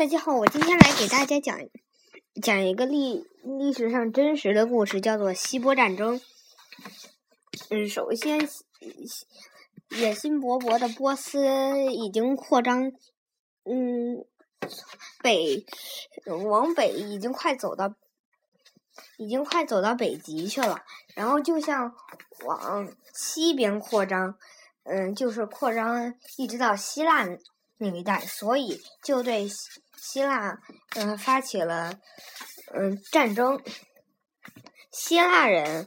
大家好，我今天来给大家讲讲一个历历史上真实的故事，叫做希波战争。嗯，首先，野心勃勃的波斯已经扩张，嗯，北往北已经快走到，已经快走到北极去了。然后就像往西边扩张，嗯，就是扩张一直到希腊那一带，所以就对。希腊，嗯，发起了，嗯，战争。希腊人，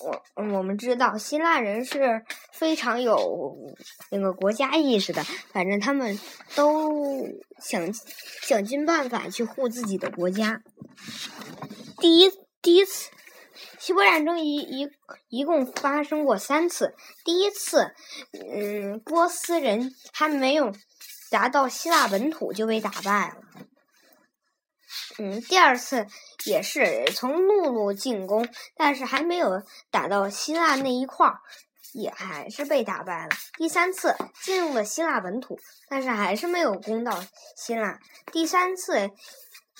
我我们知道，希腊人是非常有那个国家意识的。反正他们都想想尽办法去护自己的国家。第一，第一次，希波战争一一一共发生过三次。第一次，嗯，波斯人还没有。达到希腊本土就被打败了。嗯，第二次也是从陆路进攻，但是还没有打到希腊那一块儿，也还是被打败了。第三次进入了希腊本土，但是还是没有攻到希腊。第三次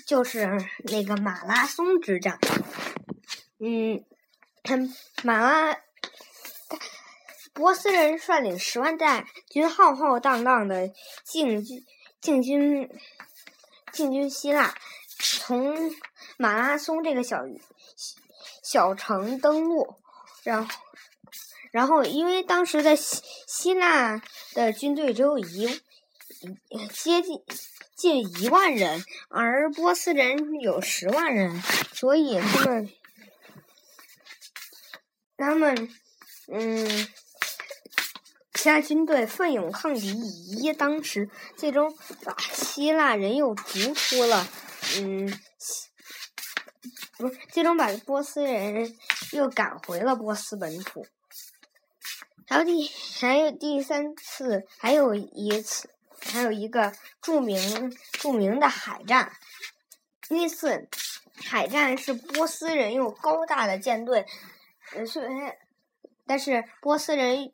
就是那个马拉松之战。嗯，马拉。波斯人率领十万大军浩浩荡荡的进军进军进军希腊，从马拉松这个小小城登陆，然后然后因为当时的希希腊的军队只有一接近近一万人，而波斯人有十万人，所以他们他们嗯。其他军队奋勇抗敌，以一当十最终把希腊人又逐出了，嗯，不是最终把波斯人又赶回了波斯本土。还有第还有第三次，还有一次，还有一个著名著名的海战。那次海战是波斯人用高大的舰队，呃，虽然但是波斯人。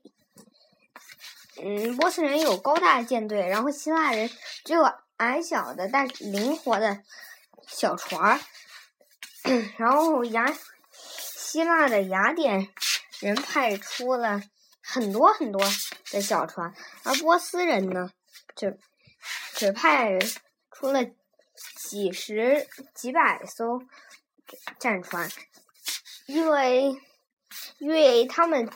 嗯，波斯人有高大的舰队，然后希腊人只有矮小的但灵活的小船儿。然后雅希腊的雅典人派出了很多很多的小船，而波斯人呢，就只派出了几十几百艘战船，因为因为他们。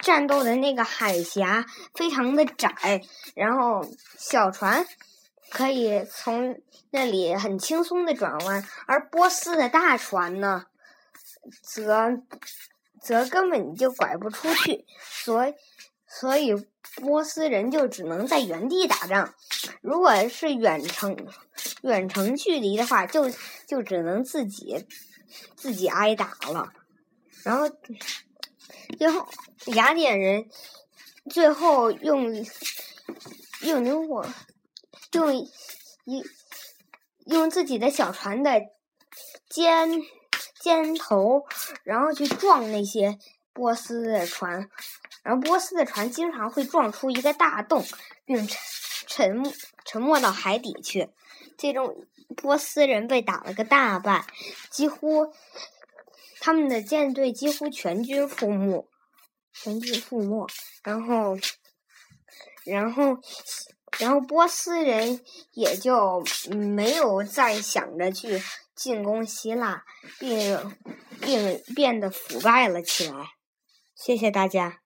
战斗的那个海峡非常的窄，然后小船可以从那里很轻松的转弯，而波斯的大船呢，则则根本就拐不出去，所以所以波斯人就只能在原地打仗。如果是远程远程距离的话，就就只能自己自己挨打了，然后。最后，雅典人最后用用灵活用一用自己的小船的尖尖头，然后去撞那些波斯的船，然后波斯的船经常会撞出一个大洞，并沉沉没沉没到海底去。最终，波斯人被打了个大败，几乎。他们的舰队几乎全军覆没，全军覆没。然后，然后，然后波斯人也就没有再想着去进攻希腊，并并变得腐败了起来。谢谢大家。